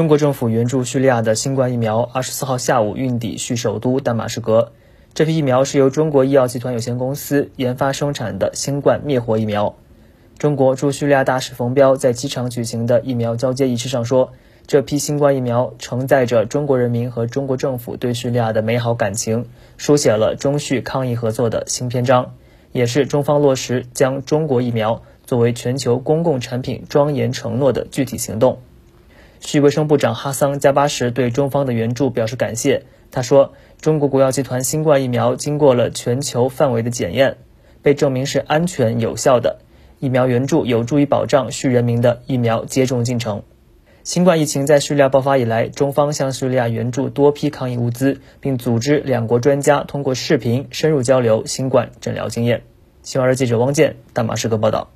中国政府援助叙利亚的新冠疫苗，二十四号下午运抵叙首都大马士革。这批疫苗是由中国医药集团有限公司研发生产的新冠灭活疫苗。中国驻叙利亚大使冯彪在机场举行的疫苗交接仪式上说：“这批新冠疫苗承载着中国人民和中国政府对叙利亚的美好感情，书写了中叙抗疫合作的新篇章，也是中方落实将中国疫苗作为全球公共产品庄严承诺的具体行动。”叙卫生部长哈桑加巴什对中方的援助表示感谢。他说：“中国国药集团新冠疫苗经过了全球范围的检验，被证明是安全有效的。疫苗援助有助于保障叙人民的疫苗接种进程。”新冠疫情在叙利亚爆发以来，中方向叙利亚援助多批抗疫物资，并组织两国专家通过视频深入交流新冠诊疗经验。新华社记者汪建，大马士革报道。